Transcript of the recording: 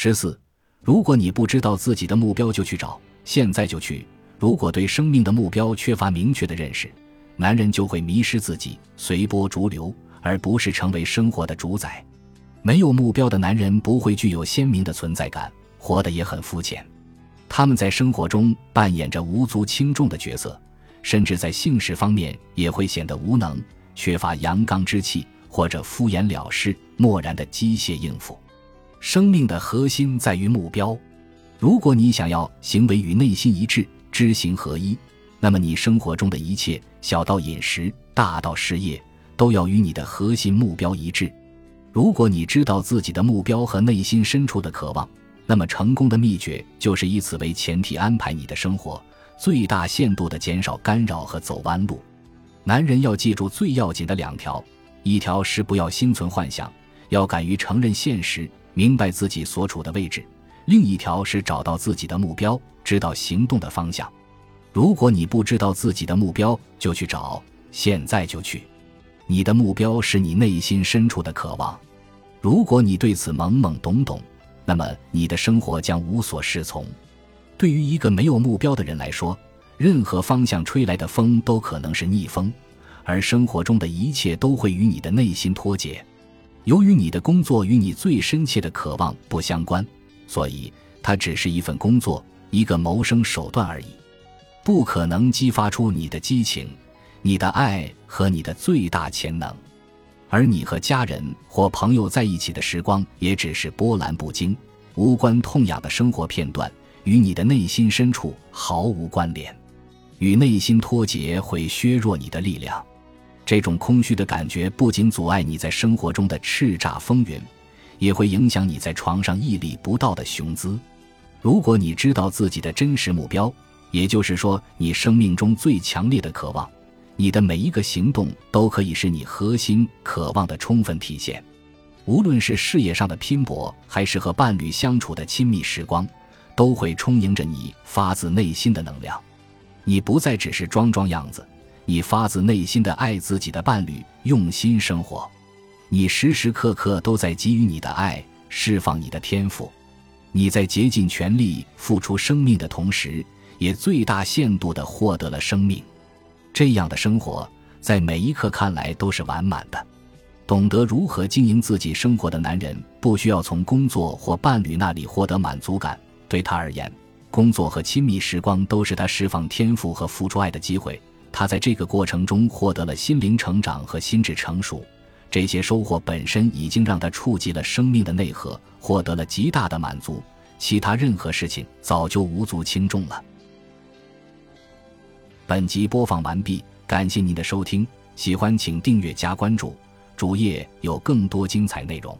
十四，如果你不知道自己的目标，就去找，现在就去。如果对生命的目标缺乏明确的认识，男人就会迷失自己，随波逐流，而不是成为生活的主宰。没有目标的男人不会具有鲜明的存在感，活得也很肤浅。他们在生活中扮演着无足轻重的角色，甚至在性事方面也会显得无能，缺乏阳刚之气，或者敷衍了事、漠然的机械应付。生命的核心在于目标。如果你想要行为与内心一致。知行合一，那么你生活中的一切，小到饮食，大到事业，都要与你的核心目标一致。如果你知道自己的目标和内心深处的渴望，那么成功的秘诀就是以此为前提安排你的生活，最大限度地减少干扰和走弯路。男人要记住最要紧的两条：一条是不要心存幻想，要敢于承认现实，明白自己所处的位置；另一条是找到自己的目标。知道行动的方向。如果你不知道自己的目标，就去找，现在就去。你的目标是你内心深处的渴望。如果你对此懵懵懂懂，那么你的生活将无所适从。对于一个没有目标的人来说，任何方向吹来的风都可能是逆风，而生活中的一切都会与你的内心脱节。由于你的工作与你最深切的渴望不相关，所以它只是一份工作。一个谋生手段而已，不可能激发出你的激情、你的爱和你的最大潜能。而你和家人或朋友在一起的时光，也只是波澜不惊、无关痛痒的生活片段，与你的内心深处毫无关联。与内心脱节会削弱你的力量，这种空虚的感觉不仅阻碍你在生活中的叱咤风云，也会影响你在床上屹立不倒的雄姿。如果你知道自己的真实目标，也就是说，你生命中最强烈的渴望，你的每一个行动都可以是你核心渴望的充分体现。无论是事业上的拼搏，还是和伴侣相处的亲密时光，都会充盈着你发自内心的能量。你不再只是装装样子，你发自内心的爱自己的伴侣，用心生活。你时时刻刻都在给予你的爱，释放你的天赋。你在竭尽全力付出生命的同时，也最大限度地获得了生命。这样的生活，在每一刻看来都是完满的。懂得如何经营自己生活的男人，不需要从工作或伴侣那里获得满足感。对他而言，工作和亲密时光都是他释放天赋和付出爱的机会。他在这个过程中获得了心灵成长和心智成熟。这些收获本身已经让他触及了生命的内核，获得了极大的满足。其他任何事情早就无足轻重了。本集播放完毕，感谢您的收听，喜欢请订阅加关注，主页有更多精彩内容。